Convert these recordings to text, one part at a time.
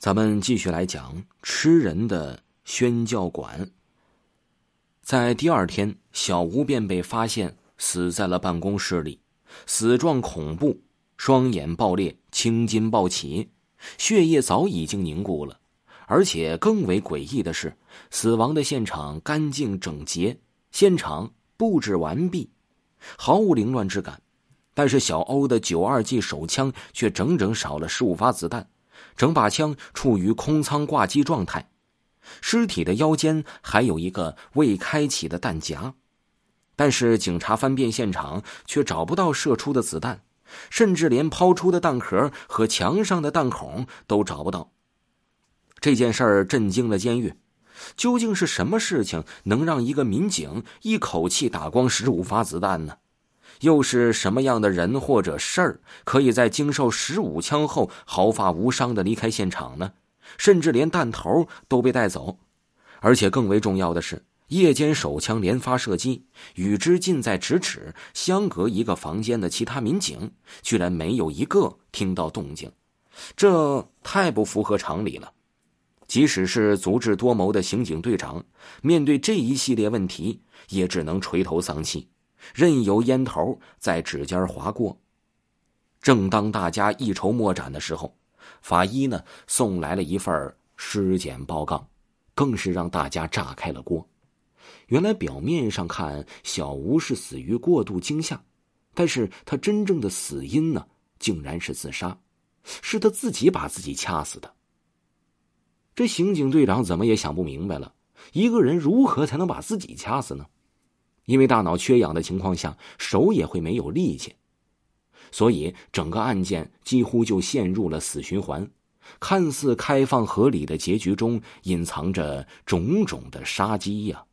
咱们继续来讲吃人的宣教馆。在第二天，小吴便被发现死在了办公室里，死状恐怖，双眼爆裂，青筋暴起，血液早已经凝固了。而且更为诡异的是，死亡的现场干净整洁，现场布置完毕，毫无凌乱之感。但是小欧的九二 G 手枪却整整少了十五发子弹。整把枪处于空仓挂机状态，尸体的腰间还有一个未开启的弹夹，但是警察翻遍现场却找不到射出的子弹，甚至连抛出的弹壳和墙上的弹孔都找不到。这件事儿震惊了监狱，究竟是什么事情能让一个民警一口气打光十五发子弹呢？又是什么样的人或者事儿，可以在经受十五枪后毫发无伤的离开现场呢？甚至连弹头都被带走，而且更为重要的是，夜间手枪连发射击，与之近在咫尺、相隔一个房间的其他民警，居然没有一个听到动静，这太不符合常理了。即使是足智多谋的刑警队长，面对这一系列问题，也只能垂头丧气。任由烟头在指尖划过。正当大家一筹莫展的时候，法医呢送来了一份尸检报告，更是让大家炸开了锅。原来表面上看小吴是死于过度惊吓，但是他真正的死因呢，竟然是自杀，是他自己把自己掐死的。这刑警队长怎么也想不明白了，一个人如何才能把自己掐死呢？因为大脑缺氧的情况下，手也会没有力气，所以整个案件几乎就陷入了死循环。看似开放合理的结局中，隐藏着种种的杀机呀。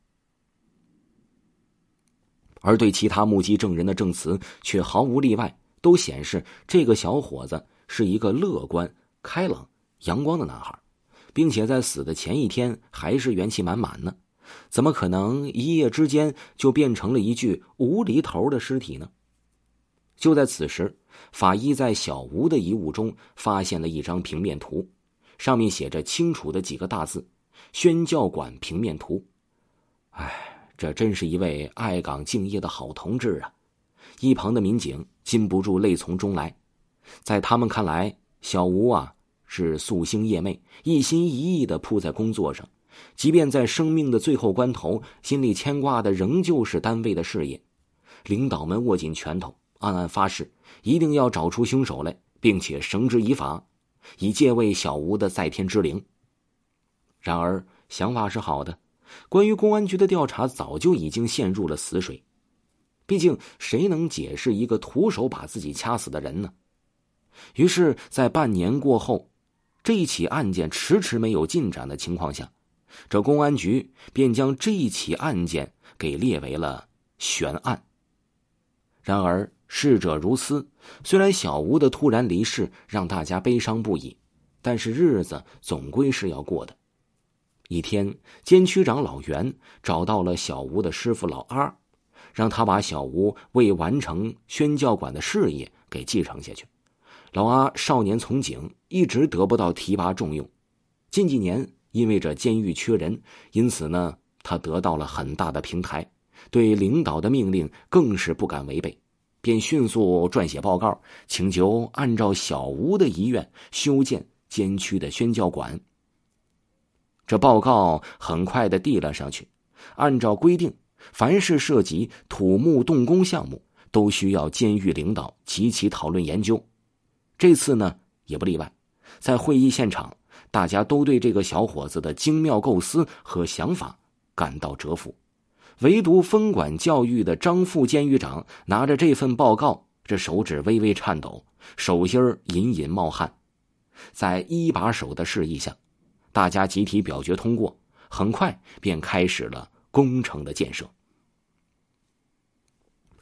而对其他目击证人的证词，却毫无例外都显示这个小伙子是一个乐观、开朗、阳光的男孩，并且在死的前一天还是元气满满呢。怎么可能一夜之间就变成了一具无厘头的尸体呢？就在此时，法医在小吴的遗物中发现了一张平面图，上面写着清楚的几个大字：“宣教馆平面图。”哎，这真是一位爱岗敬业的好同志啊！一旁的民警禁不住泪从中来，在他们看来，小吴啊是夙兴夜寐，一心一意的扑在工作上。即便在生命的最后关头，心里牵挂的仍旧是单位的事业。领导们握紧拳头，暗暗发誓，一定要找出凶手来，并且绳之以法，以借位小吴的在天之灵。然而，想法是好的，关于公安局的调查早就已经陷入了死水。毕竟，谁能解释一个徒手把自己掐死的人呢？于是，在半年过后，这一起案件迟迟没有进展的情况下。这公安局便将这一起案件给列为了悬案。然而逝者如斯，虽然小吴的突然离世让大家悲伤不已，但是日子总归是要过的。一天，监区长老袁找到了小吴的师傅老阿，让他把小吴未完成宣教馆的事业给继承下去。老阿少年从警，一直得不到提拔重用，近几年。因为这监狱缺人，因此呢，他得到了很大的平台，对领导的命令更是不敢违背，便迅速撰写报告，请求按照小吴的遗愿修建监区的宣教馆。这报告很快的递了上去，按照规定，凡是涉及土木动工项目，都需要监狱领导集齐讨论研究。这次呢，也不例外，在会议现场。大家都对这个小伙子的精妙构思和想法感到折服，唯独分管教育的张副监狱长拿着这份报告，这手指微微颤抖，手心隐隐冒汗。在一把手的示意下，大家集体表决通过，很快便开始了工程的建设。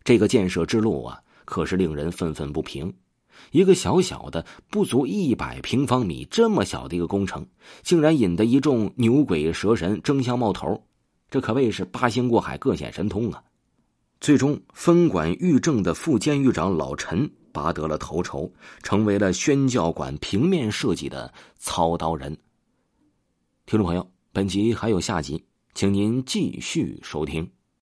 这个建设之路啊，可是令人愤愤不平。一个小小的不足一百平方米这么小的一个工程，竟然引得一众牛鬼蛇神争相冒头，这可谓是八仙过海，各显神通啊！最终，分管狱政的副监狱长老陈拔得了头筹，成为了宣教馆平面设计的操刀人。听众朋友，本集还有下集，请您继续收听。